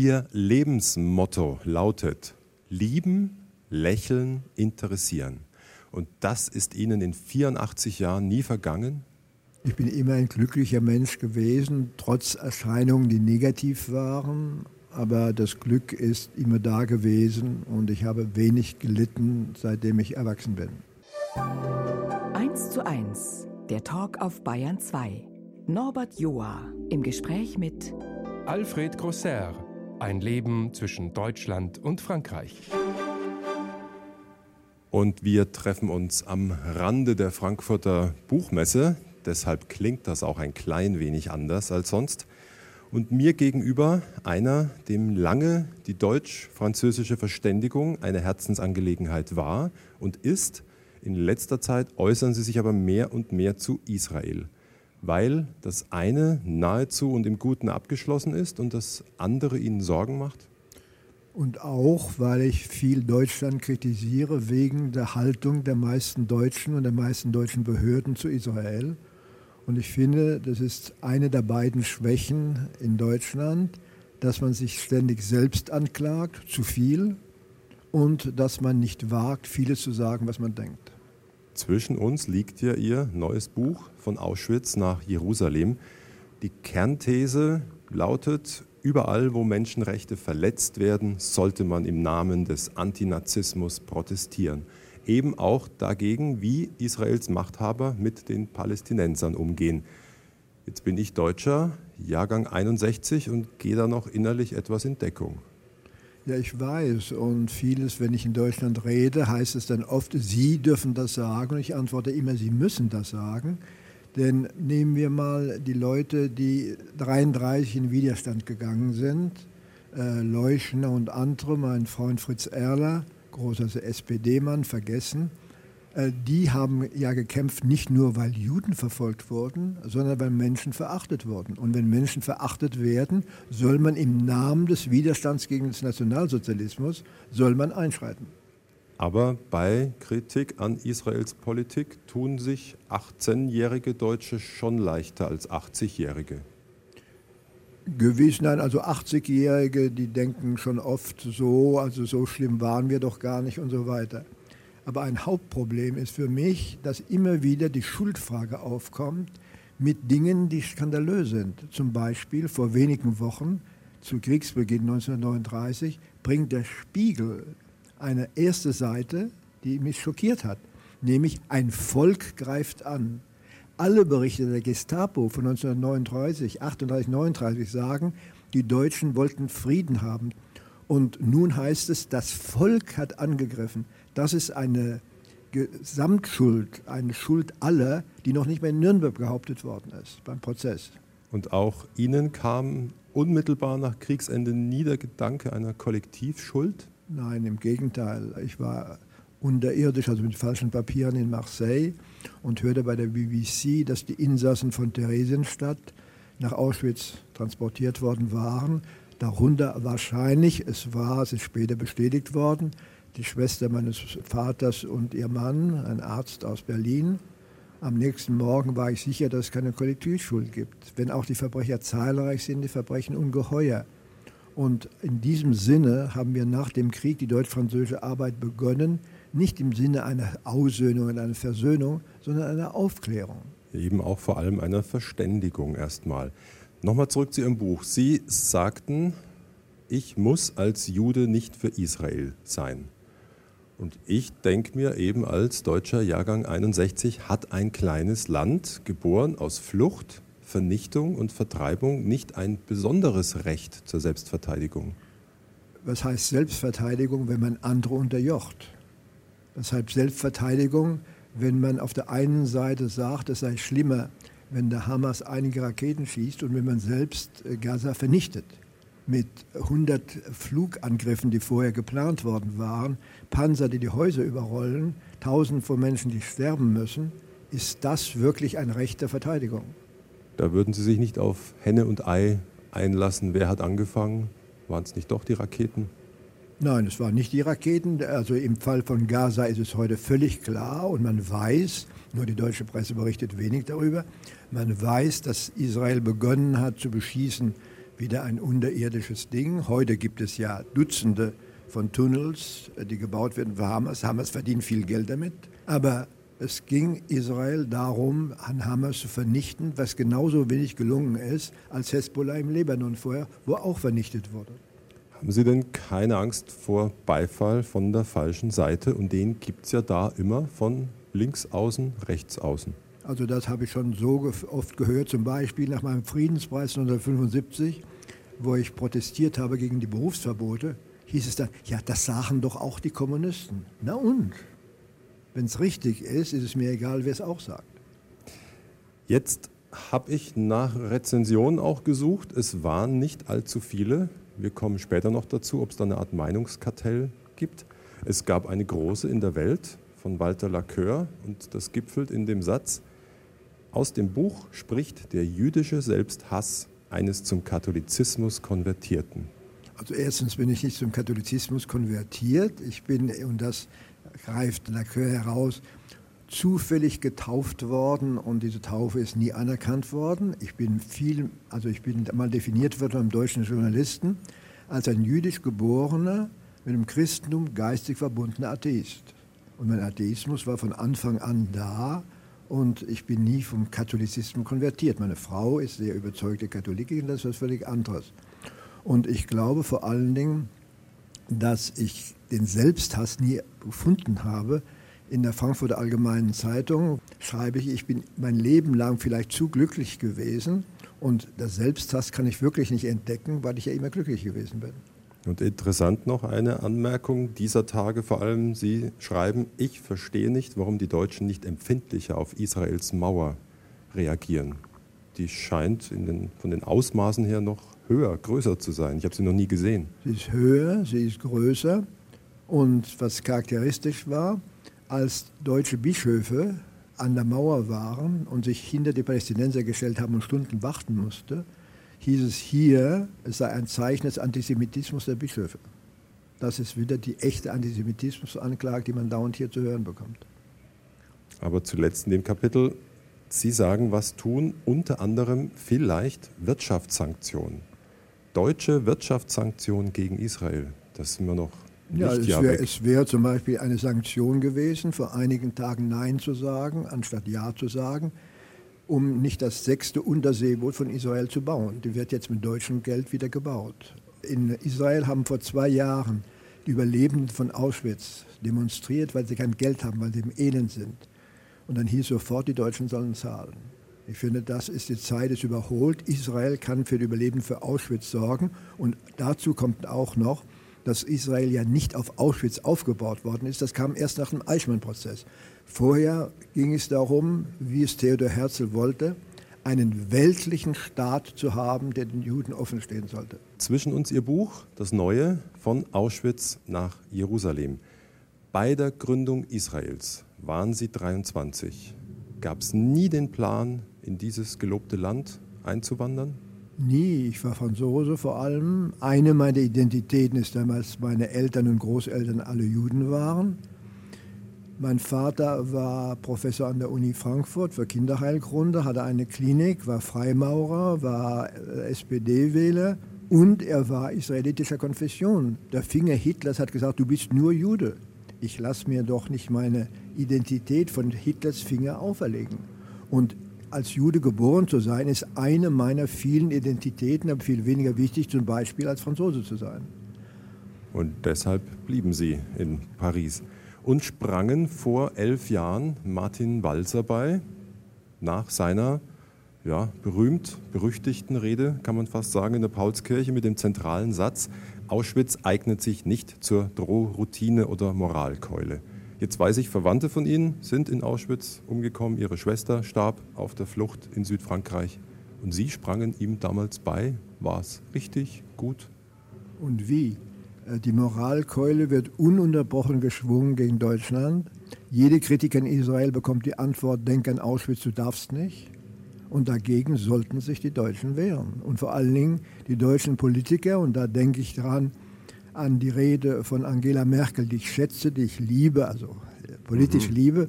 Ihr Lebensmotto lautet Lieben, Lächeln, Interessieren. Und das ist Ihnen in 84 Jahren nie vergangen? Ich bin immer ein glücklicher Mensch gewesen, trotz Erscheinungen, die negativ waren. Aber das Glück ist immer da gewesen und ich habe wenig gelitten, seitdem ich erwachsen bin. 1 zu 1, der Talk auf Bayern 2. Norbert Joa im Gespräch mit Alfred Grosser, ein Leben zwischen Deutschland und Frankreich. Und wir treffen uns am Rande der Frankfurter Buchmesse. Deshalb klingt das auch ein klein wenig anders als sonst. Und mir gegenüber einer, dem lange die deutsch-französische Verständigung eine Herzensangelegenheit war und ist. In letzter Zeit äußern sie sich aber mehr und mehr zu Israel, weil das eine nahezu und im Guten abgeschlossen ist und das andere ihnen Sorgen macht. Und auch, weil ich viel Deutschland kritisiere wegen der Haltung der meisten Deutschen und der meisten deutschen Behörden zu Israel. Und ich finde, das ist eine der beiden Schwächen in Deutschland, dass man sich ständig selbst anklagt, zu viel, und dass man nicht wagt, vieles zu sagen, was man denkt. Zwischen uns liegt ja Ihr neues Buch von Auschwitz nach Jerusalem. Die Kernthese lautet, Überall, wo Menschenrechte verletzt werden, sollte man im Namen des Antinazismus protestieren. Eben auch dagegen, wie Israels Machthaber mit den Palästinensern umgehen. Jetzt bin ich Deutscher, Jahrgang 61 und gehe da noch innerlich etwas in Deckung. Ja, ich weiß. Und vieles, wenn ich in Deutschland rede, heißt es dann oft, Sie dürfen das sagen. Und ich antworte immer, Sie müssen das sagen. Denn nehmen wir mal die Leute, die 33 in Widerstand gegangen sind, äh, Leuschner und andere, mein Freund Fritz Erler, großer SPD-Mann, vergessen, die haben ja gekämpft, nicht nur weil Juden verfolgt wurden, sondern weil Menschen verachtet wurden. Und wenn Menschen verachtet werden, soll man im Namen des Widerstands gegen den Nationalsozialismus, soll man einschreiten. Aber bei Kritik an Israels Politik tun sich 18-jährige Deutsche schon leichter als 80-jährige. Gewiss, nein, also 80-Jährige, die denken schon oft so, also so schlimm waren wir doch gar nicht und so weiter. Aber ein Hauptproblem ist für mich, dass immer wieder die Schuldfrage aufkommt mit Dingen, die skandalös sind. Zum Beispiel vor wenigen Wochen, zu Kriegsbeginn 1939, bringt der Spiegel eine erste Seite, die mich schockiert hat, nämlich ein Volk greift an. Alle Berichte der Gestapo von 1939, 38, 39 sagen, die Deutschen wollten Frieden haben. Und nun heißt es, das Volk hat angegriffen. Das ist eine Gesamtschuld, eine Schuld aller, die noch nicht mehr in Nürnberg behauptet worden ist beim Prozess. Und auch Ihnen kam unmittelbar nach Kriegsende nie der Gedanke einer Kollektivschuld? Nein, im Gegenteil. Ich war unterirdisch, also mit falschen Papieren in Marseille und hörte bei der BBC, dass die Insassen von Theresienstadt nach Auschwitz transportiert worden waren. Darunter wahrscheinlich, es war, es ist später bestätigt worden, die Schwester meines Vaters und ihr Mann, ein Arzt aus Berlin. Am nächsten Morgen war ich sicher, dass es keine Kollektivschuld gibt. Wenn auch die Verbrecher zahlreich sind, die Verbrechen ungeheuer. Und in diesem Sinne haben wir nach dem Krieg die deutsch-französische Arbeit begonnen, nicht im Sinne einer Aussöhnung und einer Versöhnung, sondern einer Aufklärung. Eben auch vor allem einer Verständigung erstmal. Nochmal zurück zu Ihrem Buch. Sie sagten, ich muss als Jude nicht für Israel sein. Und ich denke mir eben als deutscher Jahrgang 61 hat ein kleines Land, geboren aus Flucht, Vernichtung und Vertreibung nicht ein besonderes Recht zur Selbstverteidigung? Was heißt Selbstverteidigung, wenn man andere unterjocht? Was heißt Selbstverteidigung, wenn man auf der einen Seite sagt, es sei schlimmer, wenn der Hamas einige Raketen schießt und wenn man selbst äh, Gaza vernichtet? Mit 100 Flugangriffen, die vorher geplant worden waren, Panzer, die die Häuser überrollen, Tausende von Menschen, die sterben müssen, ist das wirklich ein Recht der Verteidigung? Da würden Sie sich nicht auf Henne und Ei einlassen. Wer hat angefangen? Waren es nicht doch die Raketen? Nein, es waren nicht die Raketen. Also im Fall von Gaza ist es heute völlig klar und man weiß, nur die deutsche Presse berichtet wenig darüber, man weiß, dass Israel begonnen hat zu beschießen wieder ein unterirdisches Ding. Heute gibt es ja Dutzende von Tunnels, die gebaut werden für Hamas. Hamas verdient viel Geld damit. Aber es ging Israel darum, an Hamas zu vernichten, was genauso wenig gelungen ist als Hezbollah im Libanon vorher, wo auch vernichtet wurde. Haben Sie denn keine Angst vor Beifall von der falschen Seite? Und den gibt es ja da immer von links außen, rechts außen. Also das habe ich schon so oft gehört, zum Beispiel nach meinem Friedenspreis 1975, wo ich protestiert habe gegen die Berufsverbote, hieß es dann, ja, das sagen doch auch die Kommunisten. Na und? Wenn es richtig ist, ist es mir egal, wer es auch sagt. Jetzt habe ich nach Rezensionen auch gesucht. Es waren nicht allzu viele. Wir kommen später noch dazu, ob es da eine Art Meinungskartell gibt. Es gab eine große in der Welt von Walter Lacoeur und das gipfelt in dem Satz, aus dem Buch spricht der jüdische Selbsthass eines zum Katholizismus konvertierten. Also erstens bin ich nicht zum Katholizismus konvertiert. Ich bin, und das greift Lacoeur heraus, zufällig getauft worden und diese Taufe ist nie anerkannt worden. Ich bin viel, also ich bin mal definiert worden vom deutschen Journalisten als ein jüdisch geborener, mit dem Christentum geistig verbundener Atheist. Und mein Atheismus war von Anfang an da und ich bin nie vom Katholizismus konvertiert. Meine Frau ist sehr überzeugte Katholikin, das ist was völlig anderes. Und ich glaube vor allen Dingen, dass ich den Selbsthass nie gefunden habe, in der Frankfurter Allgemeinen Zeitung schreibe ich, ich bin mein Leben lang vielleicht zu glücklich gewesen und das Selbsthass kann ich wirklich nicht entdecken, weil ich ja immer glücklich gewesen bin. Und interessant noch eine Anmerkung dieser Tage vor allem, Sie schreiben, ich verstehe nicht, warum die Deutschen nicht empfindlicher auf Israels Mauer reagieren. Die scheint den, von den Ausmaßen her noch höher, größer zu sein. Ich habe sie noch nie gesehen. Sie ist höher, sie ist größer und was charakteristisch war, als deutsche Bischöfe an der Mauer waren und sich hinter die Palästinenser gestellt haben und Stunden warten musste, hieß es hier, es sei ein Zeichen des Antisemitismus der Bischöfe. Das ist wieder die echte Antisemitismusanklage, die man dauernd hier zu hören bekommt. Aber zuletzt in dem Kapitel, Sie sagen, was tun, unter anderem vielleicht Wirtschaftssanktionen. Deutsche Wirtschaftssanktionen gegen Israel. Das sind wir noch ja, es wäre wär zum Beispiel eine Sanktion gewesen, vor einigen Tagen Nein zu sagen, anstatt Ja zu sagen, um nicht das sechste Unterseeboot von Israel zu bauen. Die wird jetzt mit deutschem Geld wieder gebaut. In Israel haben vor zwei Jahren die Überlebenden von Auschwitz demonstriert, weil sie kein Geld haben, weil sie im Elend sind. Und dann hieß sofort, die Deutschen sollen zahlen. Ich finde, das ist die Zeit, ist überholt. Israel kann für die Überlebenden für Auschwitz sorgen. Und dazu kommt auch noch, dass Israel ja nicht auf Auschwitz aufgebaut worden ist. Das kam erst nach dem Eichmann-Prozess. Vorher ging es darum, wie es Theodor Herzl wollte, einen weltlichen Staat zu haben, der den Juden offen stehen sollte. Zwischen uns Ihr Buch, das neue, von Auschwitz nach Jerusalem. Bei der Gründung Israels waren Sie 23. Gab es nie den Plan, in dieses gelobte Land einzuwandern? Nie, ich war Franzose vor allem. Eine meiner Identitäten ist damals, meine Eltern und Großeltern alle Juden waren. Mein Vater war Professor an der Uni Frankfurt für Kinderheilkunde, hatte eine Klinik, war Freimaurer, war äh, SPD-Wähler und er war israelitischer Konfession. Der Finger Hitlers hat gesagt, du bist nur Jude. Ich lasse mir doch nicht meine Identität von Hitlers Finger auferlegen. Und als Jude geboren zu sein, ist eine meiner vielen Identitäten, aber viel weniger wichtig, zum Beispiel als Franzose zu sein. Und deshalb blieben Sie in Paris und sprangen vor elf Jahren Martin Walser bei, nach seiner ja, berühmt berüchtigten Rede, kann man fast sagen, in der Paulskirche mit dem zentralen Satz, Auschwitz eignet sich nicht zur Drohroutine oder Moralkeule. Jetzt weiß ich, Verwandte von Ihnen sind in Auschwitz umgekommen. Ihre Schwester starb auf der Flucht in Südfrankreich. Und Sie sprangen ihm damals bei. War es richtig, gut? Und wie? Äh, die Moralkeule wird ununterbrochen geschwungen gegen Deutschland. Jede Kritiker in Israel bekommt die Antwort, denk an Auschwitz, du darfst nicht. Und dagegen sollten sich die Deutschen wehren. Und vor allen Dingen die deutschen Politiker, und da denke ich daran, an die Rede von Angela Merkel, die ich schätze, die ich liebe, also äh, politisch mhm. liebe.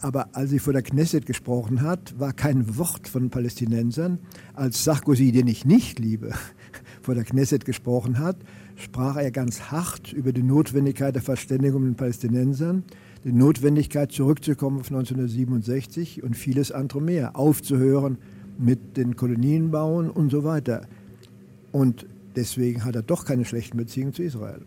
Aber als sie vor der Knesset gesprochen hat, war kein Wort von Palästinensern. Als Sarkozy, den ich nicht liebe, vor der Knesset gesprochen hat, sprach er ganz hart über die Notwendigkeit der Verständigung mit den Palästinensern, die Notwendigkeit zurückzukommen auf 1967 und vieles andere mehr, aufzuhören mit den Kolonienbauen und so weiter. Und deswegen hat er doch keine schlechten Beziehungen zu Israel.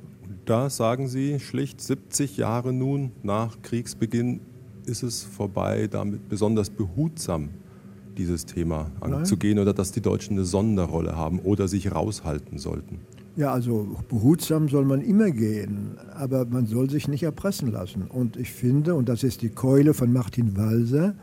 Da sagen Sie schlicht, 70 Jahre nun nach Kriegsbeginn ist es vorbei, damit besonders behutsam dieses Thema anzugehen oder dass die Deutschen eine Sonderrolle haben oder sich raushalten sollten? Ja, also behutsam soll man immer gehen, aber man soll sich nicht erpressen lassen. Und ich finde, und das ist die Keule von Martin Walser,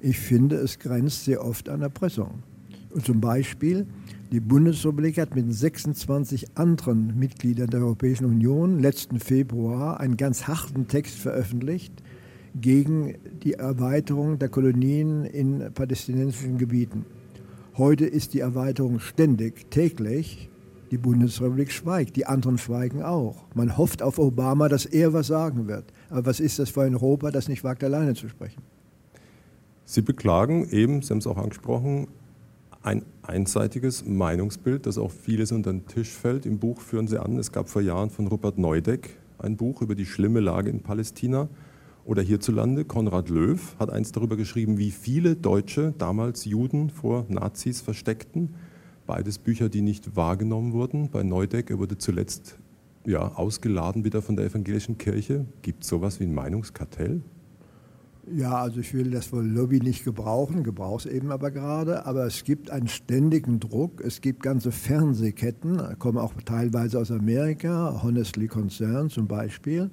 ich finde, es grenzt sehr oft an Erpressung. Und zum Beispiel, die Bundesrepublik hat mit 26 anderen Mitgliedern der Europäischen Union letzten Februar einen ganz harten Text veröffentlicht gegen die Erweiterung der Kolonien in palästinensischen Gebieten. Heute ist die Erweiterung ständig, täglich. Die Bundesrepublik schweigt, die anderen schweigen auch. Man hofft auf Obama, dass er was sagen wird. Aber was ist das für ein Europa, das nicht wagt, alleine zu sprechen? Sie beklagen eben, Sie haben es auch angesprochen, ein einseitiges Meinungsbild, das auch vieles unter den Tisch fällt. Im Buch führen Sie an, es gab vor Jahren von Rupert Neudeck ein Buch über die schlimme Lage in Palästina. Oder hierzulande, Konrad Löw hat eins darüber geschrieben, wie viele Deutsche damals Juden vor Nazis versteckten. Beides Bücher, die nicht wahrgenommen wurden. Bei Neudeck, er wurde zuletzt ja, ausgeladen wieder von der evangelischen Kirche. Gibt es sowas wie ein Meinungskartell? Ja, also ich will das wohl Lobby nicht gebrauchen, gebrauche es eben aber gerade. Aber es gibt einen ständigen Druck. Es gibt ganze Fernsehketten, kommen auch teilweise aus Amerika, Honestly Concerned zum Beispiel.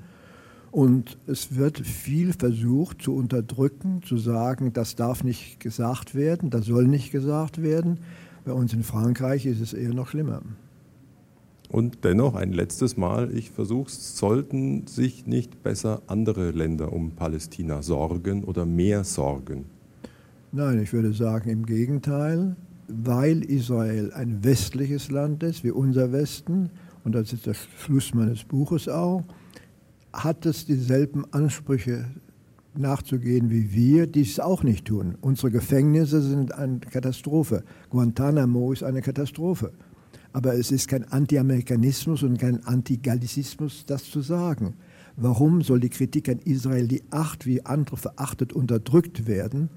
Und es wird viel versucht zu unterdrücken, zu sagen, das darf nicht gesagt werden, das soll nicht gesagt werden. Bei uns in Frankreich ist es eher noch schlimmer. Und dennoch ein letztes Mal, ich versuche es, sollten sich nicht besser andere Länder um Palästina sorgen oder mehr sorgen? Nein, ich würde sagen im Gegenteil, weil Israel ein westliches Land ist, wie unser Westen, und das ist der Schluss meines Buches auch, hat es dieselben Ansprüche nachzugehen wie wir, die es auch nicht tun. Unsere Gefängnisse sind eine Katastrophe. Guantanamo ist eine Katastrophe. Aber es ist kein Anti-Amerikanismus und kein Anti-Gallizismus, das zu sagen. Warum soll die Kritik an Israel, die acht wie andere verachtet unterdrückt werden,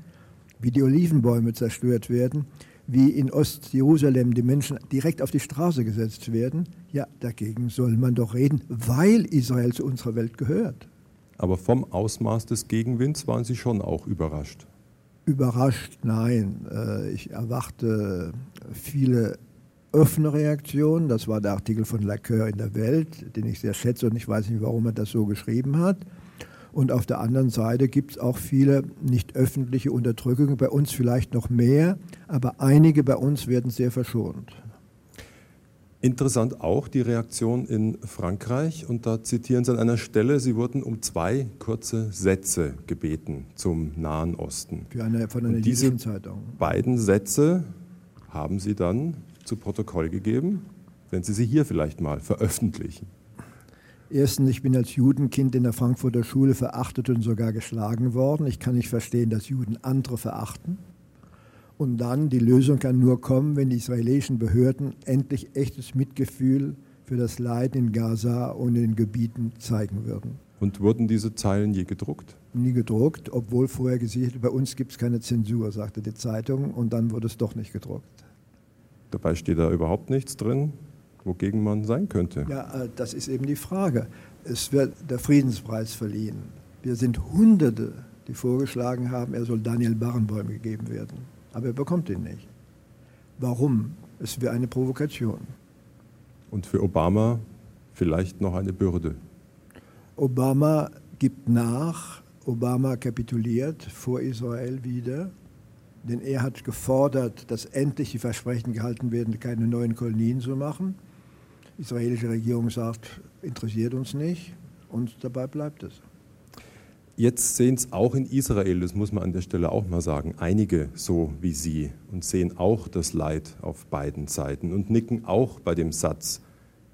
wie die Olivenbäume zerstört werden, wie in Ostjerusalem die Menschen direkt auf die Straße gesetzt werden, ja, dagegen soll man doch reden, weil Israel zu unserer Welt gehört. Aber vom Ausmaß des Gegenwinds waren Sie schon auch überrascht? Überrascht, nein. Äh, ich erwarte viele offene Reaktionen. Das war der Artikel von Lacoeur in der Welt, den ich sehr schätze und ich weiß nicht, warum er das so geschrieben hat. Und auf der anderen Seite gibt es auch viele nicht öffentliche Unterdrückungen, bei uns vielleicht noch mehr, aber einige bei uns werden sehr verschont. Interessant auch die Reaktion in Frankreich und da zitieren Sie an einer Stelle, Sie wurden um zwei kurze Sätze gebeten zum Nahen Osten. Für eine, von einer und diese Zeitung. beiden Sätze haben Sie dann zu Protokoll gegeben, wenn Sie sie hier vielleicht mal veröffentlichen. Erstens, ich bin als Judenkind in der Frankfurter Schule verachtet und sogar geschlagen worden. Ich kann nicht verstehen, dass Juden andere verachten. Und dann, die Lösung kann nur kommen, wenn die israelischen Behörden endlich echtes Mitgefühl für das Leid in Gaza und in den Gebieten zeigen würden. Und wurden diese Zeilen je gedruckt? Nie gedruckt, obwohl vorher gesichert, bei uns gibt es keine Zensur, sagte die Zeitung, und dann wurde es doch nicht gedruckt. Dabei steht da überhaupt nichts drin wogegen man sein könnte. Ja, äh, das ist eben die Frage. Es wird der Friedenspreis verliehen. Wir sind Hunderte, die vorgeschlagen haben, er soll Daniel Barenboim gegeben werden. Aber er bekommt ihn nicht. Warum? Es wäre eine Provokation. Und für Obama vielleicht noch eine Bürde. Obama gibt nach, Obama kapituliert vor Israel wieder, denn er hat gefordert, dass endlich die Versprechen gehalten werden, keine neuen Kolonien zu machen. Die israelische Regierung sagt, interessiert uns nicht und dabei bleibt es. Jetzt sehen es auch in Israel, das muss man an der Stelle auch mal sagen, einige so wie Sie und sehen auch das Leid auf beiden Seiten und nicken auch bei dem Satz,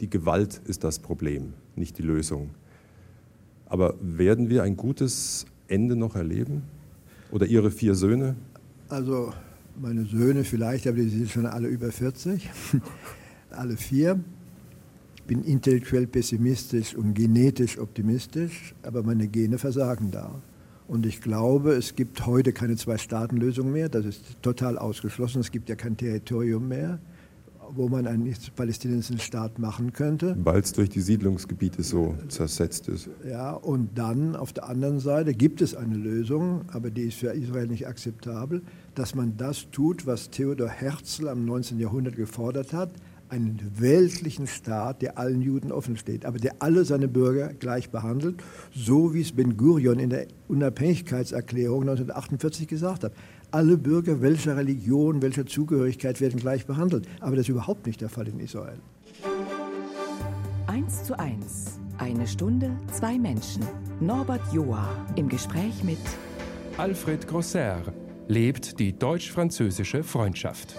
die Gewalt ist das Problem, nicht die Lösung. Aber werden wir ein gutes Ende noch erleben? Oder Ihre vier Söhne? Also meine Söhne vielleicht, aber die sind schon alle über 40. Alle vier. Ich bin intellektuell pessimistisch und genetisch optimistisch, aber meine Gene versagen da. Und ich glaube, es gibt heute keine Zwei-Staaten-Lösung mehr. Das ist total ausgeschlossen. Es gibt ja kein Territorium mehr wo man einen palästinensischen Staat machen könnte. Weil es durch die Siedlungsgebiete so zersetzt ist. Ja, und dann auf der anderen Seite gibt es eine Lösung, aber die ist für Israel nicht akzeptabel, dass man das tut, was Theodor Herzl am 19. Jahrhundert gefordert hat, einen weltlichen Staat, der allen Juden offen steht, aber der alle seine Bürger gleich behandelt, so wie es Ben Gurion in der Unabhängigkeitserklärung 1948 gesagt hat alle Bürger welcher Religion, welcher Zugehörigkeit werden gleich behandelt. Aber das ist überhaupt nicht der Fall in Israel. 1 zu 1. Eine Stunde, zwei Menschen. Norbert Joa im Gespräch mit Alfred Grosser lebt die deutsch-französische Freundschaft.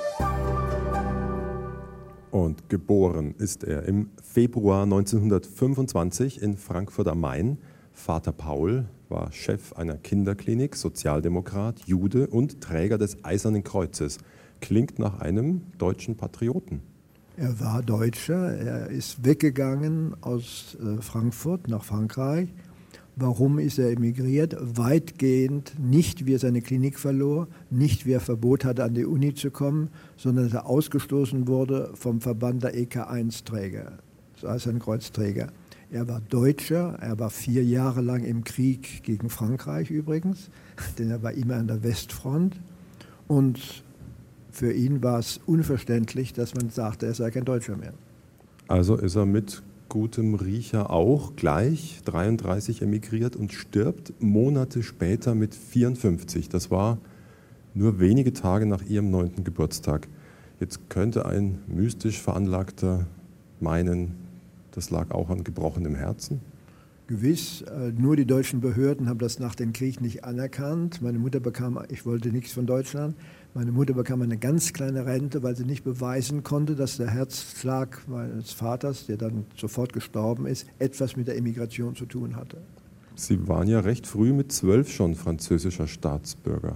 Und geboren ist er im Februar 1925 in Frankfurt am Main. Vater Paul war Chef einer Kinderklinik, Sozialdemokrat, Jude und Träger des Eisernen Kreuzes. Klingt nach einem deutschen Patrioten. Er war Deutscher, er ist weggegangen aus äh, Frankfurt nach Frankreich. Warum ist er emigriert? Weitgehend nicht, wie er seine Klinik verlor, nicht, wie er Verbot hatte, an die Uni zu kommen, sondern dass er ausgestoßen wurde vom Verband der EK1-Träger, das Eisernen Kreuzträger. Er war Deutscher, er war vier Jahre lang im Krieg gegen Frankreich übrigens, denn er war immer an der Westfront. Und für ihn war es unverständlich, dass man sagte, er sei kein Deutscher mehr. Also ist er mit gutem Riecher auch gleich 33 emigriert und stirbt Monate später mit 54. Das war nur wenige Tage nach ihrem neunten Geburtstag. Jetzt könnte ein mystisch veranlagter meinen, das lag auch an gebrochenem Herzen? Gewiss, äh, nur die deutschen Behörden haben das nach dem Krieg nicht anerkannt. Meine Mutter bekam, ich wollte nichts von Deutschland, meine Mutter bekam eine ganz kleine Rente, weil sie nicht beweisen konnte, dass der Herzschlag meines Vaters, der dann sofort gestorben ist, etwas mit der Emigration zu tun hatte. Sie waren ja recht früh mit zwölf schon französischer Staatsbürger.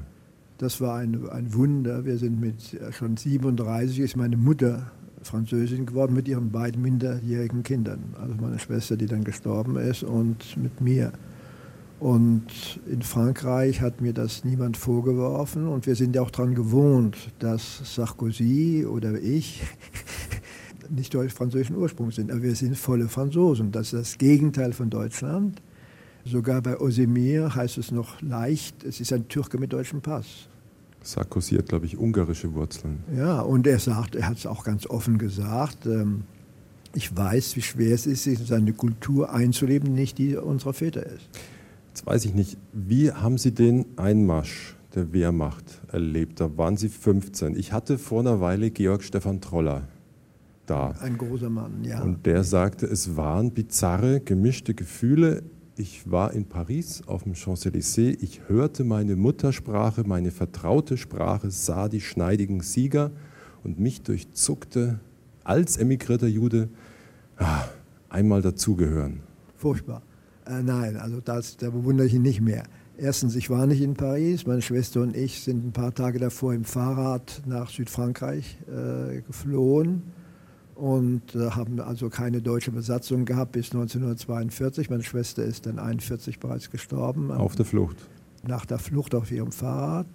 Das war ein, ein Wunder. Wir sind mit äh, schon 37 ist meine Mutter Französin geworden mit ihren beiden minderjährigen Kindern. Also meine Schwester, die dann gestorben ist, und mit mir. Und in Frankreich hat mir das niemand vorgeworfen und wir sind ja auch daran gewohnt, dass Sarkozy oder ich nicht deutsch-französischen Ursprungs sind, aber wir sind volle Franzosen. Das ist das Gegenteil von Deutschland. Sogar bei Osemir heißt es noch leicht, es ist ein Türke mit deutschem Pass. Sarkozy hat, glaube ich, ungarische Wurzeln. Ja, und er sagt, er hat es auch ganz offen gesagt, ähm, ich weiß, wie schwer es ist, sich in seine Kultur einzuleben, nicht die unserer Väter ist. Jetzt weiß ich nicht, wie haben Sie den Einmarsch der Wehrmacht erlebt? Da waren Sie 15. Ich hatte vor einer Weile Georg Stefan Troller da. Ein großer Mann, ja. Und der sagte, es waren bizarre, gemischte Gefühle. Ich war in Paris auf dem Champs-Élysées. Ich hörte meine Muttersprache, meine vertraute Sprache, sah die schneidigen Sieger und mich durchzuckte als emigrierter Jude ah, einmal dazugehören. Furchtbar. Äh, nein, also das, da bewundere ich ihn nicht mehr. Erstens, ich war nicht in Paris. Meine Schwester und ich sind ein paar Tage davor im Fahrrad nach Südfrankreich äh, geflohen und äh, haben also keine deutsche Besatzung gehabt bis 1942. Meine Schwester ist dann 1941 bereits gestorben. Auf der Flucht? Nach der Flucht auf ihrem Fahrrad.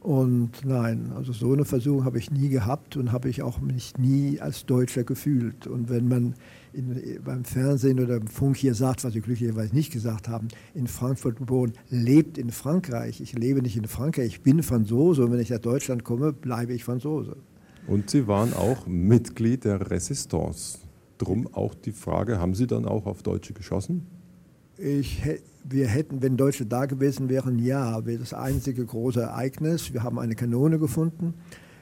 Und nein, also so eine Versuchung habe ich nie gehabt und habe ich auch mich nie als Deutscher gefühlt. Und wenn man in, beim Fernsehen oder im Funk hier sagt, was Sie glücklicherweise nicht gesagt haben, in Frankfurt geboren, lebt in Frankreich. Ich lebe nicht in Frankreich, ich bin Franzose und wenn ich nach Deutschland komme, bleibe ich Franzose. Und Sie waren auch Mitglied der Resistance. Drum auch die Frage, haben Sie dann auch auf Deutsche geschossen? Ich, wir hätten, wenn Deutsche da gewesen wären, ja, wäre das einzige große Ereignis. Wir haben eine Kanone gefunden.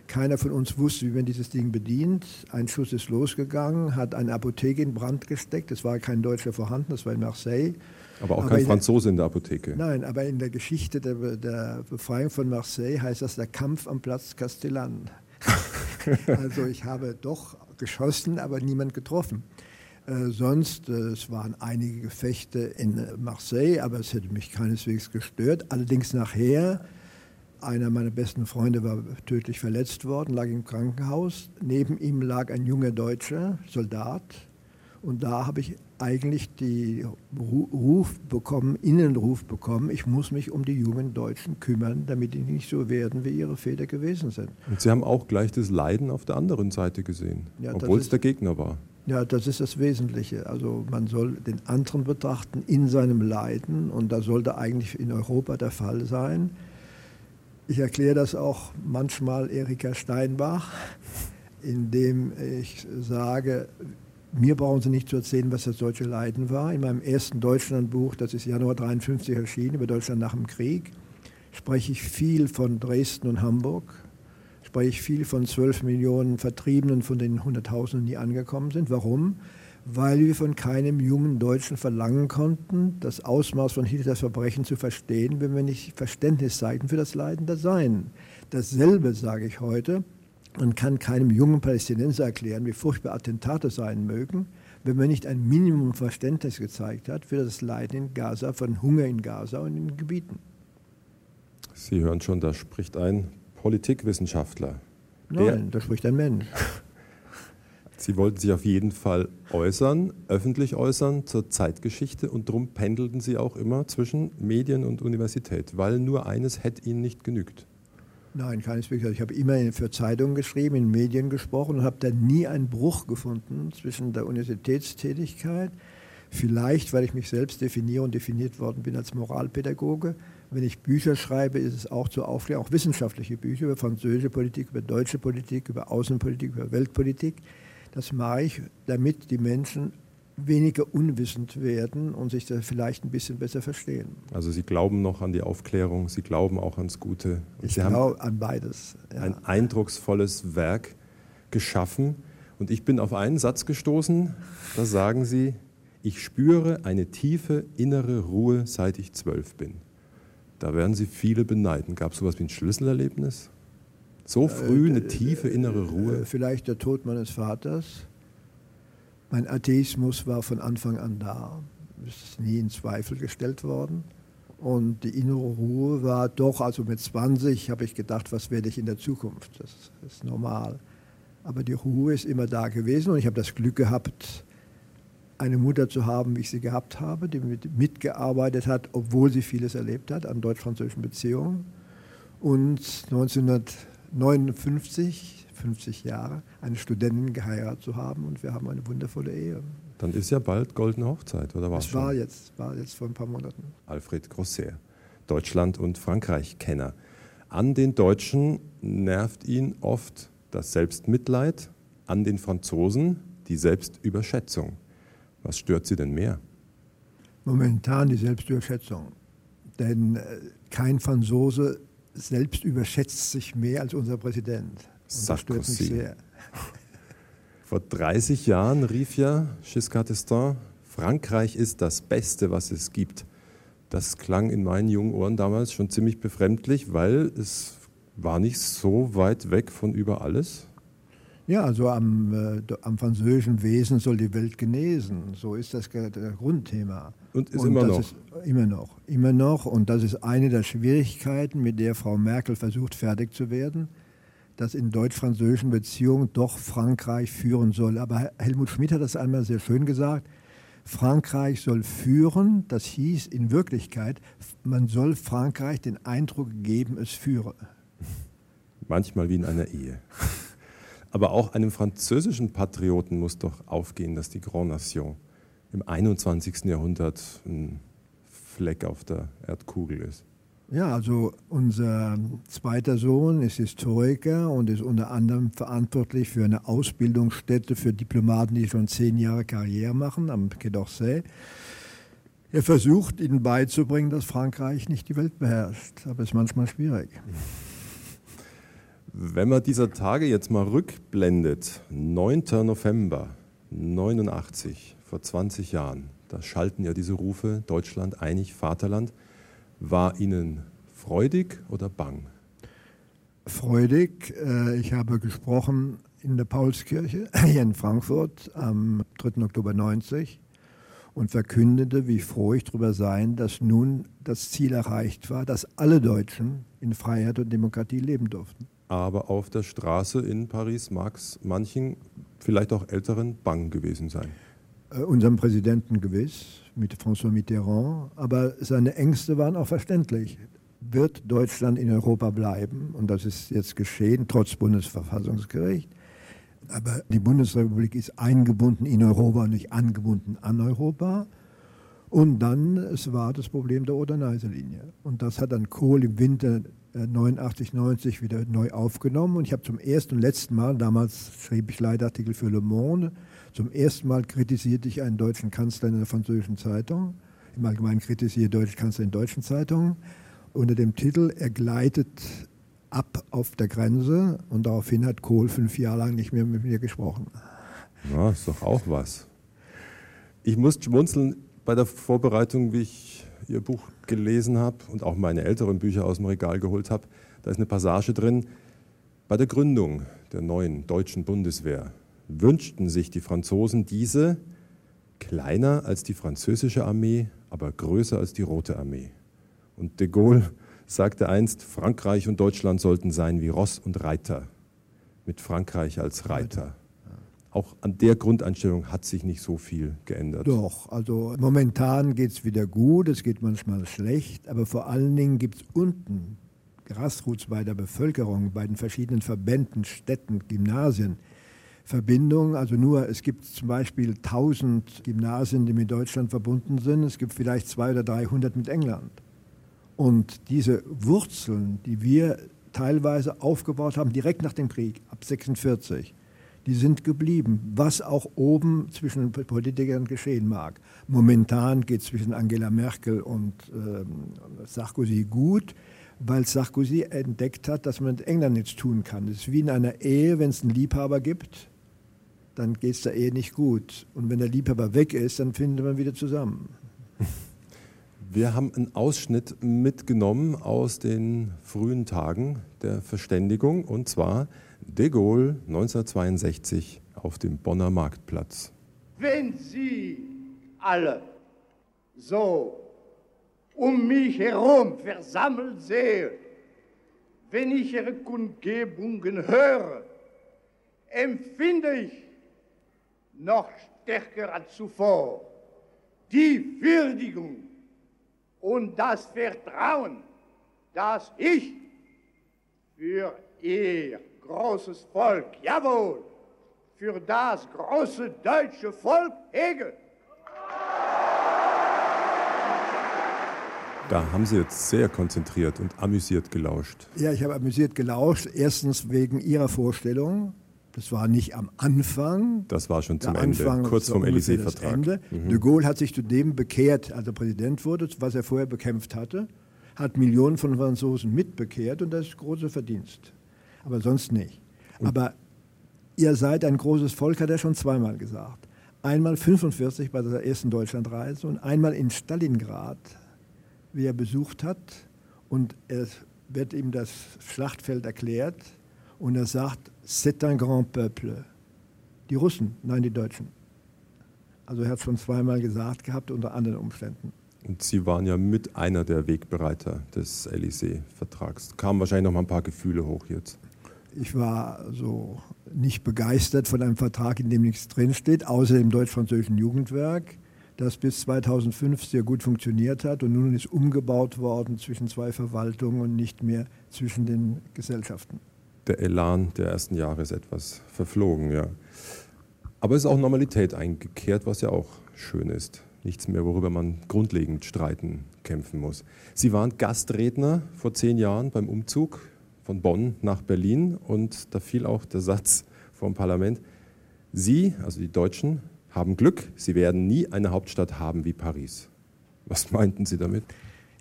Keiner von uns wusste, wie man dieses Ding bedient. Ein Schuss ist losgegangen, hat eine Apotheke in Brand gesteckt. Es war kein Deutscher vorhanden, das war in Marseille. Aber auch aber kein Franzose in der Apotheke. Nein, aber in der Geschichte der, der Befreiung von Marseille heißt das der Kampf am Platz Castellan. also ich habe doch geschossen, aber niemand getroffen. Äh, sonst, äh, es waren einige Gefechte in Marseille, aber es hätte mich keineswegs gestört. Allerdings nachher, einer meiner besten Freunde war tödlich verletzt worden, lag im Krankenhaus. Neben ihm lag ein junger Deutscher, Soldat. Und da habe ich eigentlich den Ruf bekommen, Innenruf bekommen, ich muss mich um die jungen Deutschen kümmern, damit die nicht so werden, wie ihre Väter gewesen sind. Und Sie haben auch gleich das Leiden auf der anderen Seite gesehen, ja, obwohl es der Gegner war. Ja, das ist das Wesentliche. Also man soll den anderen betrachten in seinem Leiden und das sollte eigentlich in Europa der Fall sein. Ich erkläre das auch manchmal Erika Steinbach, indem ich sage, mir brauchen Sie nicht zu erzählen, was das deutsche Leiden war. In meinem ersten Deutschlandbuch, das ist Januar 53 erschienen, über Deutschland nach dem Krieg, spreche ich viel von Dresden und Hamburg, spreche ich viel von 12 Millionen Vertriebenen, von denen Hunderttausende nie angekommen sind. Warum? Weil wir von keinem jungen Deutschen verlangen konnten, das Ausmaß von Hitlers Verbrechen zu verstehen, wenn wir nicht Verständnis zeigten für das Leiden der Seinen. Dasselbe sage ich heute man kann keinem jungen Palästinenser erklären, wie furchtbar Attentate sein mögen, wenn man nicht ein Minimum Verständnis gezeigt hat für das Leiden in Gaza, von Hunger in Gaza und in den Gebieten. Sie hören schon, da spricht ein Politikwissenschaftler. Nein, da spricht ein Mensch. Sie wollten sich auf jeden Fall äußern, öffentlich äußern zur Zeitgeschichte und darum pendelten Sie auch immer zwischen Medien und Universität, weil nur eines hätte Ihnen nicht genügt. Nein, keineswegs. Ich habe immer für Zeitungen geschrieben, in Medien gesprochen und habe da nie einen Bruch gefunden zwischen der Universitätstätigkeit, vielleicht weil ich mich selbst definiere und definiert worden bin als Moralpädagoge. Wenn ich Bücher schreibe, ist es auch zur Aufklärung, auch wissenschaftliche Bücher über französische Politik, über deutsche Politik, über Außenpolitik, über Weltpolitik. Das mache ich, damit die Menschen weniger unwissend werden und sich da vielleicht ein bisschen besser verstehen. Also Sie glauben noch an die Aufklärung, Sie glauben auch ans Gute. Und ich glaube an beides. Ja. Ein eindrucksvolles Werk geschaffen. Und ich bin auf einen Satz gestoßen, da sagen Sie, ich spüre eine tiefe innere Ruhe, seit ich zwölf bin. Da werden Sie viele beneiden. Gab es sowas wie ein Schlüsselerlebnis? So früh eine äh, tiefe innere Ruhe? Äh, vielleicht der Tod meines Vaters mein Atheismus war von Anfang an da. Es ist nie in Zweifel gestellt worden. Und die innere Ruhe war doch, also mit 20 habe ich gedacht, was werde ich in der Zukunft? Das ist normal. Aber die Ruhe ist immer da gewesen und ich habe das Glück gehabt, eine Mutter zu haben, wie ich sie gehabt habe, die mitgearbeitet hat, obwohl sie vieles erlebt hat an deutsch-französischen Beziehungen. Und 1959 50 Jahre, eine Studentin geheiratet zu haben und wir haben eine wundervolle Ehe. Dann ist ja bald Goldene Hochzeit, oder was? Es war jetzt, war jetzt vor ein paar Monaten. Alfred Grosser, Deutschland- und Frankreich-Kenner. An den Deutschen nervt ihn oft das Selbstmitleid, an den Franzosen die Selbstüberschätzung. Was stört Sie denn mehr? Momentan die Selbstüberschätzung. Denn äh, kein Franzose selbst überschätzt sich mehr als unser Präsident. Sarkozy. Vor 30 Jahren rief ja Giscard d'Estaing, Frankreich ist das Beste, was es gibt. Das klang in meinen jungen Ohren damals schon ziemlich befremdlich, weil es war nicht so weit weg von über alles. Ja, also am, äh, am französischen Wesen soll die Welt genesen. So ist das das Grundthema. Und ist und immer noch. Ist immer noch. Immer noch. Und das ist eine der Schwierigkeiten, mit der Frau Merkel versucht, fertig zu werden dass in deutsch-französischen Beziehungen doch Frankreich führen soll. Aber Helmut Schmidt hat das einmal sehr schön gesagt. Frankreich soll führen, das hieß in Wirklichkeit, man soll Frankreich den Eindruck geben, es führe. Manchmal wie in einer Ehe. Aber auch einem französischen Patrioten muss doch aufgehen, dass die Grand Nation im 21. Jahrhundert ein Fleck auf der Erdkugel ist. Ja, also unser zweiter Sohn ist Historiker und ist unter anderem verantwortlich für eine Ausbildungsstätte für Diplomaten, die schon zehn Jahre Karriere machen am Quai d'Orsay. Er versucht ihnen beizubringen, dass Frankreich nicht die Welt beherrscht, aber es ist manchmal schwierig. Wenn man dieser Tage jetzt mal rückblendet, 9. November 89, vor 20 Jahren, da schalten ja diese Rufe Deutschland einig, Vaterland. War Ihnen freudig oder bang? Freudig. Äh, ich habe gesprochen in der Paulskirche hier in Frankfurt am 3. Oktober 90. und verkündete, wie froh ich darüber sein, dass nun das Ziel erreicht war, dass alle Deutschen in Freiheit und Demokratie leben durften. Aber auf der Straße in Paris mag es manchen, vielleicht auch Älteren, bang gewesen sein. Äh, unserem Präsidenten gewiss, mit François Mitterrand, aber seine Ängste waren auch verständlich. Wird Deutschland in Europa bleiben? Und das ist jetzt geschehen, trotz Bundesverfassungsgericht. Aber die Bundesrepublik ist eingebunden in Europa, nicht angebunden an Europa. Und dann, es war das Problem der Oder-Neiße-Linie. Und das hat dann Kohl im Winter 89, äh, 90 wieder neu aufgenommen. Und ich habe zum ersten und letzten Mal, damals schrieb ich Leitartikel für Le Monde, zum ersten Mal kritisierte ich einen deutschen Kanzler in einer französischen Zeitung. Im Allgemeinen kritisiere deutsche Kanzler in deutschen Zeitungen unter dem Titel Er gleitet ab auf der Grenze und daraufhin hat Kohl fünf Jahre lang nicht mehr mit mir gesprochen. Ja, ist doch auch was. Ich muss schmunzeln bei der Vorbereitung, wie ich Ihr Buch gelesen habe und auch meine älteren Bücher aus dem Regal geholt habe. Da ist eine Passage drin. Bei der Gründung der neuen deutschen Bundeswehr wünschten sich die Franzosen diese kleiner als die französische Armee, aber größer als die Rote Armee. Und de Gaulle sagte einst, Frankreich und Deutschland sollten sein wie Ross und Reiter, mit Frankreich als Reiter. Auch an der Grundeinstellung hat sich nicht so viel geändert. Doch, also momentan geht es wieder gut, es geht manchmal schlecht, aber vor allen Dingen gibt es unten, Grassroots bei der Bevölkerung, bei den verschiedenen Verbänden, Städten, Gymnasien, Verbindungen. Also nur, es gibt zum Beispiel 1000 Gymnasien, die mit Deutschland verbunden sind, es gibt vielleicht 200 oder 300 mit England. Und diese Wurzeln, die wir teilweise aufgebaut haben, direkt nach dem Krieg, ab 46, die sind geblieben, was auch oben zwischen Politikern geschehen mag. Momentan geht es zwischen Angela Merkel und ähm, Sarkozy gut, weil Sarkozy entdeckt hat, dass man mit England nichts tun kann. Es ist wie in einer Ehe, wenn es einen Liebhaber gibt, dann geht es der Ehe nicht gut. Und wenn der Liebhaber weg ist, dann findet man wieder zusammen. Wir haben einen Ausschnitt mitgenommen aus den frühen Tagen der Verständigung und zwar de Gaulle 1962 auf dem Bonner Marktplatz. Wenn Sie alle so um mich herum versammelt sehe, wenn ich Ihre Kundgebungen höre, empfinde ich noch stärker als zuvor die Würdigung und das Vertrauen, das ich für ihr großes Volk, jawohl, für das große deutsche Volk hege. Da haben Sie jetzt sehr konzentriert und amüsiert gelauscht. Ja, ich habe amüsiert gelauscht. Erstens wegen Ihrer Vorstellung, das war nicht am Anfang. Das war schon zum Ende, kurz vom Élysée-Vertrag. Mhm. De Gaulle hat sich zu dem bekehrt, als er Präsident wurde, was er vorher bekämpft hatte, hat Millionen von Franzosen mitbekehrt und das ist großer Verdienst. Aber sonst nicht. Und Aber ihr seid ein großes Volk, hat er schon zweimal gesagt. Einmal 45 bei der ersten Deutschlandreise und einmal in Stalingrad, wie er besucht hat. Und es wird ihm das Schlachtfeld erklärt und er sagt, c'est un grand peuple. Die Russen, nein, die Deutschen. Also er hat es schon zweimal gesagt gehabt, unter anderen Umständen. Und Sie waren ja mit einer der Wegbereiter des Élysée-Vertrags. Kamen wahrscheinlich noch mal ein paar Gefühle hoch jetzt. Ich war so nicht begeistert von einem Vertrag, in dem nichts drinsteht, außer dem deutsch-französischen Jugendwerk, das bis 2005 sehr gut funktioniert hat und nun ist umgebaut worden zwischen zwei Verwaltungen und nicht mehr zwischen den Gesellschaften der Elan der ersten Jahre ist etwas verflogen, ja. Aber es ist auch Normalität eingekehrt, was ja auch schön ist. Nichts mehr, worüber man grundlegend streiten, kämpfen muss. Sie waren Gastredner vor zehn Jahren beim Umzug von Bonn nach Berlin und da fiel auch der Satz vom Parlament, Sie, also die Deutschen, haben Glück, Sie werden nie eine Hauptstadt haben wie Paris. Was meinten Sie damit?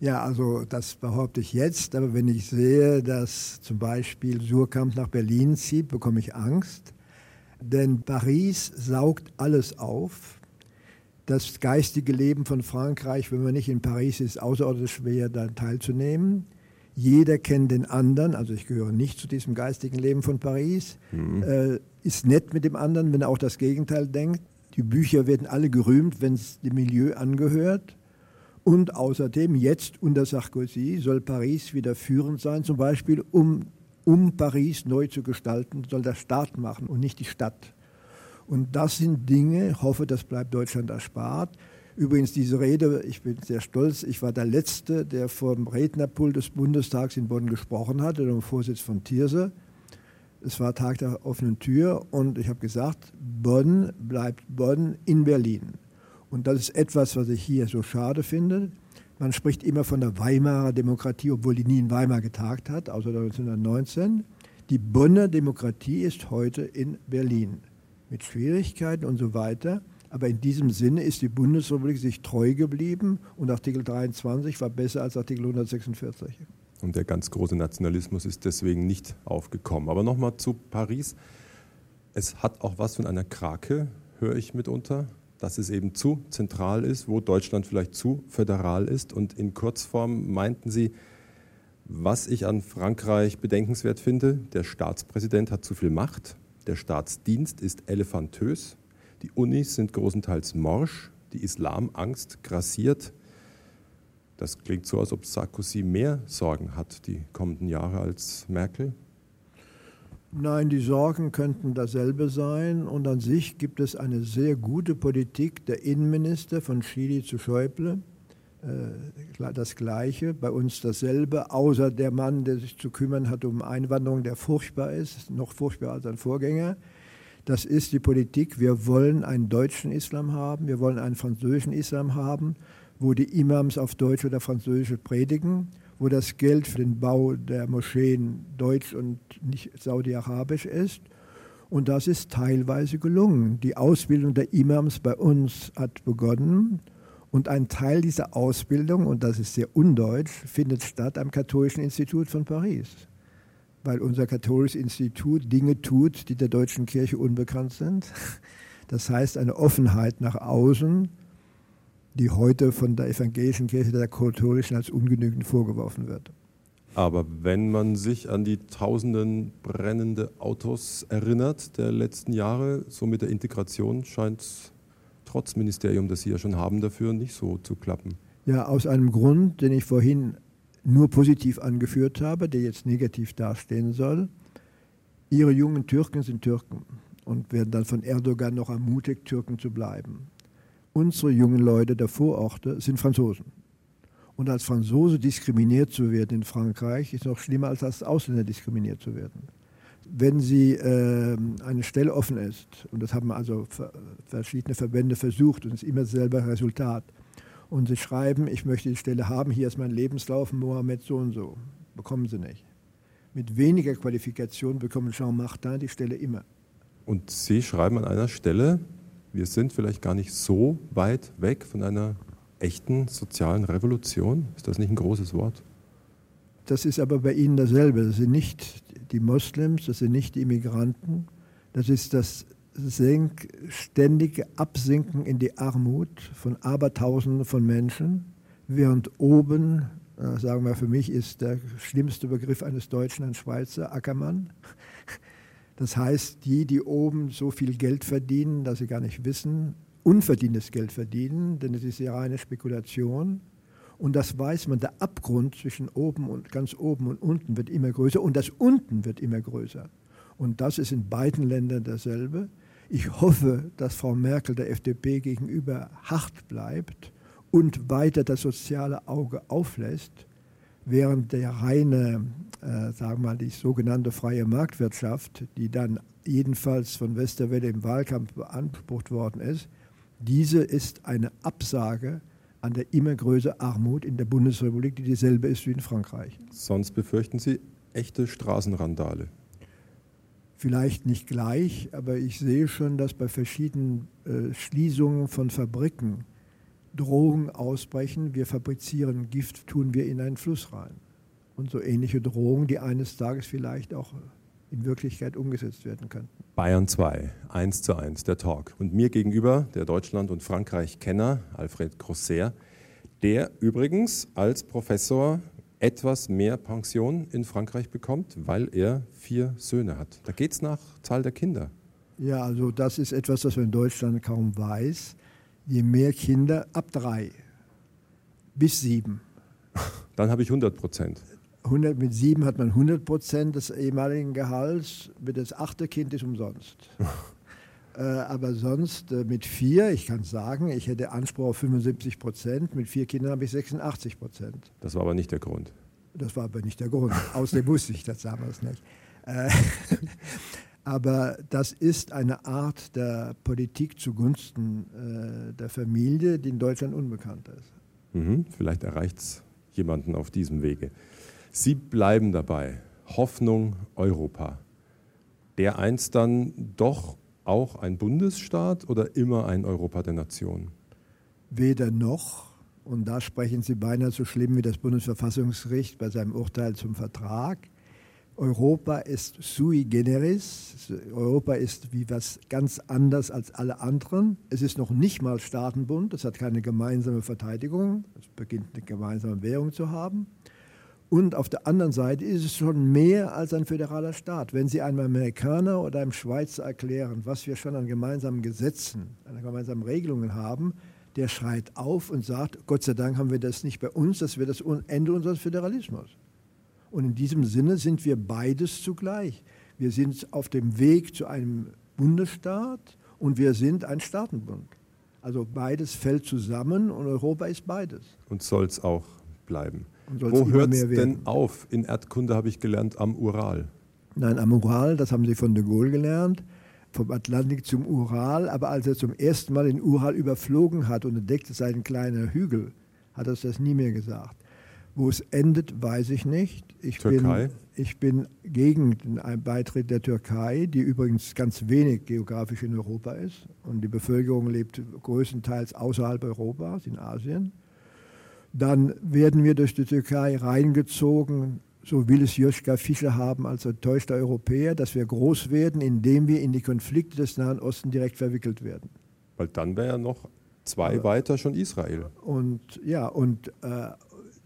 Ja, also das behaupte ich jetzt, aber wenn ich sehe, dass zum Beispiel Surkamp nach Berlin zieht, bekomme ich Angst. Denn Paris saugt alles auf. Das geistige Leben von Frankreich, wenn man nicht in Paris ist, ist außerordentlich schwer, daran teilzunehmen. Jeder kennt den anderen, also ich gehöre nicht zu diesem geistigen Leben von Paris, mhm. äh, ist nett mit dem anderen, wenn er auch das Gegenteil denkt. Die Bücher werden alle gerühmt, wenn es dem Milieu angehört. Und außerdem, jetzt unter Sarkozy, soll Paris wieder führend sein, zum Beispiel um, um Paris neu zu gestalten, soll der Staat machen und nicht die Stadt. Und das sind Dinge, hoffe, das bleibt Deutschland erspart. Übrigens, diese Rede, ich bin sehr stolz, ich war der Letzte, der vom Rednerpult des Bundestags in Bonn gesprochen hat, dem Vorsitz von Thierse. Es war Tag der offenen Tür und ich habe gesagt, Bonn bleibt Bonn in Berlin. Und das ist etwas, was ich hier so schade finde. Man spricht immer von der Weimarer Demokratie, obwohl die nie in Weimar getagt hat, außer 1919. Die Bonner Demokratie ist heute in Berlin mit Schwierigkeiten und so weiter. Aber in diesem Sinne ist die Bundesrepublik sich treu geblieben und Artikel 23 war besser als Artikel 146. Und der ganz große Nationalismus ist deswegen nicht aufgekommen. Aber nochmal zu Paris. Es hat auch was von einer Krake, höre ich mitunter, dass es eben zu zentral ist, wo Deutschland vielleicht zu föderal ist. Und in Kurzform meinten Sie, was ich an Frankreich bedenkenswert finde, der Staatspräsident hat zu viel Macht, der Staatsdienst ist elefantös, die Unis sind großenteils morsch, die Islamangst grassiert. Das klingt so, als ob Sarkozy mehr Sorgen hat die kommenden Jahre als Merkel. Nein, die Sorgen könnten dasselbe sein. Und an sich gibt es eine sehr gute Politik der Innenminister von Chili zu Schäuble. Äh, das Gleiche, bei uns dasselbe, außer der Mann, der sich zu kümmern hat um Einwanderung, der furchtbar ist, noch furchtbarer als sein Vorgänger. Das ist die Politik. Wir wollen einen deutschen Islam haben, wir wollen einen französischen Islam haben, wo die Imams auf Deutsch oder Französisch predigen, wo das Geld für den Bau der Moscheen deutsch und nicht saudi-arabisch ist. Und das ist teilweise gelungen. Die Ausbildung der Imams bei uns hat begonnen. Und ein Teil dieser Ausbildung, und das ist sehr undeutsch, findet statt am Katholischen Institut von Paris weil unser katholisches Institut Dinge tut, die der deutschen Kirche unbekannt sind. Das heißt eine Offenheit nach außen, die heute von der evangelischen Kirche, der katholischen, als ungenügend vorgeworfen wird. Aber wenn man sich an die tausenden brennende Autos erinnert der letzten Jahre, so mit der Integration scheint es trotz Ministerium, das Sie ja schon haben, dafür nicht so zu klappen. Ja, aus einem Grund, den ich vorhin nur positiv angeführt habe, der jetzt negativ dastehen soll. Ihre jungen Türken sind Türken und werden dann von Erdogan noch ermutigt, Türken zu bleiben. Unsere jungen Leute der Vororte sind Franzosen. Und als Franzose diskriminiert zu werden in Frankreich ist noch schlimmer, als als Ausländer diskriminiert zu werden. Wenn sie äh, eine Stelle offen ist, und das haben also verschiedene Verbände versucht und es ist immer selber Resultat, und Sie schreiben, ich möchte die Stelle haben, hier ist mein Lebenslauf, Mohammed so und so. Bekommen Sie nicht. Mit weniger Qualifikation bekommen Jean Martin die Stelle immer. Und Sie schreiben an einer Stelle, wir sind vielleicht gar nicht so weit weg von einer echten sozialen Revolution. Ist das nicht ein großes Wort? Das ist aber bei Ihnen dasselbe. Das sind nicht die Moslems, das sind nicht die Immigranten. Das ist das Senk, ständige Absinken in die Armut von Abertausenden von Menschen, während oben, äh, sagen wir für mich, ist der schlimmste Begriff eines Deutschen ein Schweizer, Ackermann. Das heißt, die, die oben so viel Geld verdienen, dass sie gar nicht wissen, unverdientes Geld verdienen, denn es ist ja reine Spekulation. Und das weiß man, der Abgrund zwischen oben und ganz oben und unten wird immer größer und das unten wird immer größer. Und das ist in beiden Ländern dasselbe. Ich hoffe, dass Frau Merkel der FDP gegenüber hart bleibt und weiter das soziale Auge auflässt, während der reine, äh, sagen wir mal, die sogenannte freie Marktwirtschaft, die dann jedenfalls von Westerwelle im Wahlkampf beansprucht worden ist, diese ist eine Absage an der immer größeren Armut in der Bundesrepublik, die dieselbe ist wie in Frankreich. Sonst befürchten Sie echte Straßenrandale vielleicht nicht gleich, aber ich sehe schon, dass bei verschiedenen äh, Schließungen von Fabriken Drogen ausbrechen. Wir fabrizieren Gift, tun wir in einen Fluss rein. Und so ähnliche Drogen, die eines Tages vielleicht auch in Wirklichkeit umgesetzt werden könnten. Bayern 2, 1 zu 1, der Talk. Und mir gegenüber der Deutschland- und Frankreich-Kenner Alfred Grosser, der übrigens als Professor etwas mehr Pension in Frankreich bekommt, weil er vier Söhne hat. Da geht es nach Zahl der Kinder. Ja, also das ist etwas, das man in Deutschland kaum weiß. Je mehr Kinder ab drei bis sieben. Dann habe ich 100 Prozent. 100, mit sieben hat man 100 Prozent des ehemaligen Gehalts. Mit das achte Kind ist umsonst. äh, aber sonst äh, mit vier, ich kann sagen, ich hätte Anspruch auf 75 Prozent. Mit vier Kindern habe ich 86 Prozent. Das war aber nicht der Grund. Das war aber nicht der Grund. Außerdem wusste ich das damals nicht. Äh, aber das ist eine Art der Politik zugunsten äh, der Familie, die in Deutschland unbekannt ist. Mhm, vielleicht erreicht es jemanden auf diesem Wege. Sie bleiben dabei. Hoffnung Europa. Der einst dann doch auch ein Bundesstaat oder immer ein Europa der Nationen? Weder noch. Und da sprechen Sie beinahe so schlimm wie das Bundesverfassungsgericht bei seinem Urteil zum Vertrag. Europa ist sui generis. Europa ist wie was ganz anders als alle anderen. Es ist noch nicht mal Staatenbund. Es hat keine gemeinsame Verteidigung. Es beginnt eine gemeinsame Währung zu haben. Und auf der anderen Seite ist es schon mehr als ein föderaler Staat. Wenn Sie einem Amerikaner oder einem Schweizer erklären, was wir schon an gemeinsamen Gesetzen, an gemeinsamen Regelungen haben, der schreit auf und sagt, Gott sei Dank haben wir das nicht bei uns, das wird das Ende unseres Föderalismus. Und in diesem Sinne sind wir beides zugleich. Wir sind auf dem Weg zu einem Bundesstaat und wir sind ein Staatenbund. Also beides fällt zusammen und Europa ist beides. Und soll es auch bleiben. Wo hört es denn auf? In Erdkunde habe ich gelernt am Ural. Nein, am Ural, das haben Sie von de Gaulle gelernt, vom Atlantik zum Ural. Aber als er zum ersten Mal den Ural überflogen hat und entdeckte, es sei ein kleiner Hügel, hat er das nie mehr gesagt. Wo es endet, weiß ich nicht. Ich Türkei? Bin, ich bin gegen den Beitritt der Türkei, die übrigens ganz wenig geografisch in Europa ist. Und die Bevölkerung lebt größtenteils außerhalb Europas, in Asien. Dann werden wir durch die Türkei reingezogen, so will es Joschka Fischer haben als enttäuschter Europäer, dass wir groß werden, indem wir in die Konflikte des Nahen Ostens direkt verwickelt werden. Weil dann wäre ja noch zwei Aber, weiter schon Israel. Und ja, und äh,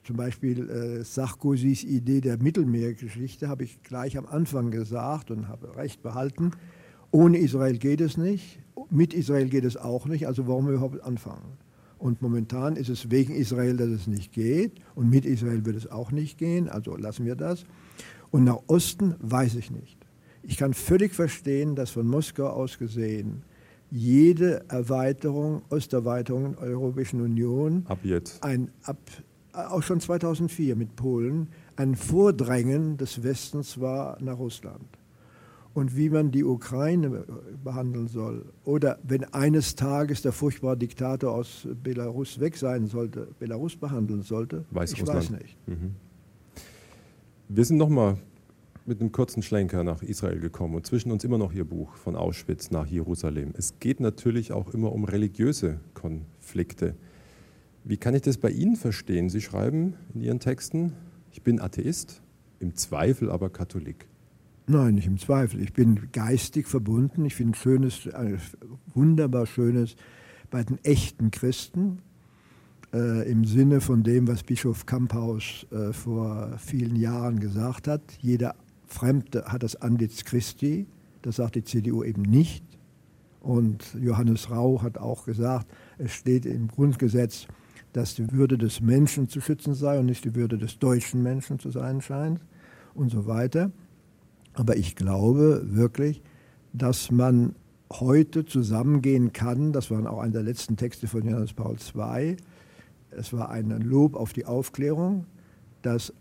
zum Beispiel äh, Sarkozys Idee der Mittelmeergeschichte habe ich gleich am Anfang gesagt und habe recht behalten. Ohne Israel geht es nicht, mit Israel geht es auch nicht, also warum überhaupt anfangen? Und momentan ist es wegen Israel, dass es nicht geht und mit Israel wird es auch nicht gehen, also lassen wir das. Und nach Osten weiß ich nicht. Ich kann völlig verstehen, dass von Moskau aus gesehen jede Erweiterung, Osterweiterung der Europäischen Union ab jetzt. ein ab auch schon 2004 mit Polen, ein Vordrängen des Westens war nach Russland. Und wie man die Ukraine behandeln soll, oder wenn eines Tages der furchtbare Diktator aus Belarus weg sein sollte, Belarus behandeln sollte, weiß ich Russland. weiß nicht. Mhm. Wir sind nochmal mit einem kurzen Schlenker nach Israel gekommen und zwischen uns immer noch Ihr Buch von Auschwitz nach Jerusalem. Es geht natürlich auch immer um religiöse Konflikte. Wie kann ich das bei Ihnen verstehen? Sie schreiben in Ihren Texten, ich bin Atheist, im Zweifel aber Katholik. Nein, nicht im Zweifel. Ich bin geistig verbunden. Ich finde schönes, ein wunderbar schönes bei den echten Christen äh, im Sinne von dem, was Bischof Kamphaus äh, vor vielen Jahren gesagt hat. Jeder Fremde hat das Antlitz Christi. Das sagt die CDU eben nicht. Und Johannes Rau hat auch gesagt, es steht im Grundgesetz, dass die Würde des Menschen zu schützen sei und nicht die Würde des deutschen Menschen zu sein scheint und so weiter. Aber ich glaube wirklich, dass man heute zusammengehen kann, das war auch einer der letzten Texte von Johannes Paul II, es war ein Lob auf die Aufklärung, dass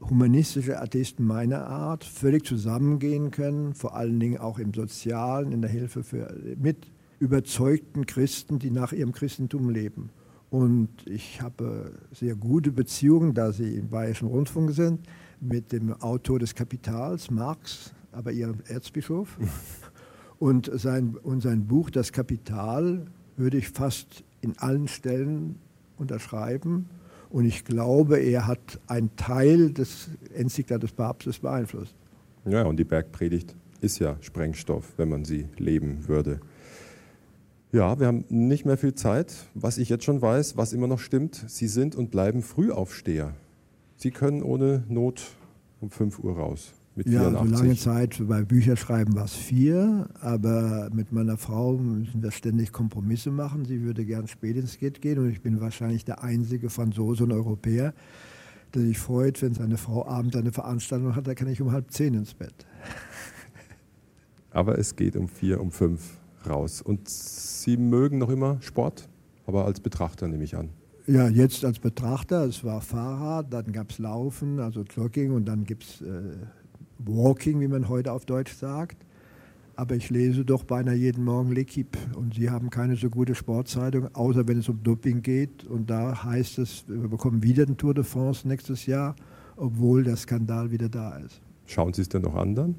humanistische Atheisten meiner Art völlig zusammengehen können, vor allen Dingen auch im Sozialen, in der Hilfe für, mit überzeugten Christen, die nach ihrem Christentum leben. Und ich habe sehr gute Beziehungen, da Sie im Bayerischen Rundfunk sind, mit dem Autor des Kapitals, Marx, aber Ihrem Erzbischof. Und sein, und sein Buch Das Kapital würde ich fast in allen Stellen unterschreiben. Und ich glaube, er hat einen Teil des Enzyklika des Papstes beeinflusst. Ja, und die Bergpredigt ist ja Sprengstoff, wenn man sie leben würde. Ja, wir haben nicht mehr viel Zeit. Was ich jetzt schon weiß, was immer noch stimmt, Sie sind und bleiben Frühaufsteher. Sie können ohne Not um 5 Uhr raus. mit Ja, 84? so lange Zeit bei Bücherschreiben war es vier, aber mit meiner Frau müssen wir ständig Kompromisse machen. Sie würde gern spät ins Bett gehen und ich bin wahrscheinlich der einzige Franzose und Europäer, der sich freut, wenn seine Frau abends eine Veranstaltung hat, da kann ich um halb zehn ins Bett. Aber es geht um vier, um fünf raus. Und Sie mögen noch immer Sport, aber als Betrachter nehme ich an. Ja, jetzt als Betrachter, es war Fahrrad, dann gab es Laufen, also Jogging und dann gibt es äh, Walking, wie man heute auf Deutsch sagt. Aber ich lese doch beinahe jeden Morgen L'Equipe und sie haben keine so gute Sportzeitung, außer wenn es um Doping geht. Und da heißt es, wir bekommen wieder den Tour de France nächstes Jahr, obwohl der Skandal wieder da ist. Schauen Sie es denn noch an dann?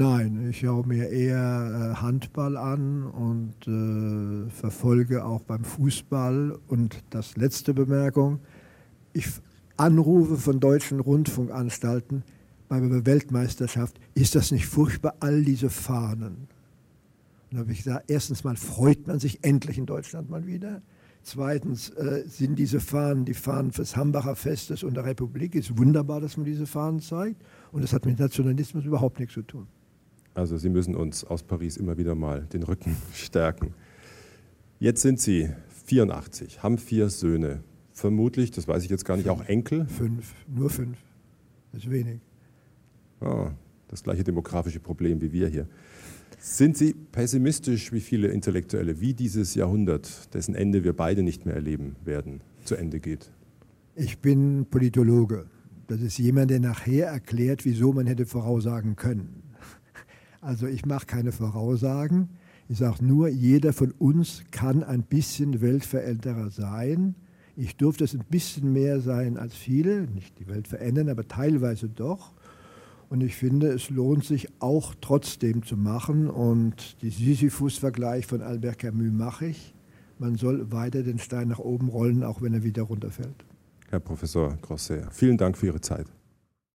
Nein, ich schaue mir eher äh, Handball an und äh, verfolge auch beim Fußball. Und das letzte Bemerkung, ich Anrufe von deutschen Rundfunkanstalten bei der Weltmeisterschaft, ist das nicht furchtbar, all diese Fahnen? Und da habe ich gesagt, erstens mal freut man sich endlich in Deutschland mal wieder. Zweitens äh, sind diese Fahnen, die Fahnen fürs Hambacher Festes und der Republik, ist wunderbar, dass man diese Fahnen zeigt. Und das hat mit Nationalismus überhaupt nichts zu tun. Also Sie müssen uns aus Paris immer wieder mal den Rücken stärken. Jetzt sind Sie 84, haben vier Söhne. Vermutlich, das weiß ich jetzt gar nicht, auch Enkel. Fünf, nur fünf. Das ist wenig. Ah, das gleiche demografische Problem wie wir hier. Sind Sie pessimistisch, wie viele Intellektuelle, wie dieses Jahrhundert, dessen Ende wir beide nicht mehr erleben werden, zu Ende geht? Ich bin Politologe. Das ist jemand, der nachher erklärt, wieso man hätte voraussagen können. Also ich mache keine Voraussagen. Ich sage nur, jeder von uns kann ein bisschen Weltveränderer sein. Ich durfte es ein bisschen mehr sein als viele, nicht die Welt verändern, aber teilweise doch. Und ich finde, es lohnt sich auch trotzdem zu machen. Und die Sisyphus-Vergleich von Albert Camus mache ich. Man soll weiter den Stein nach oben rollen, auch wenn er wieder runterfällt. Herr Professor Grosser, vielen Dank für Ihre Zeit.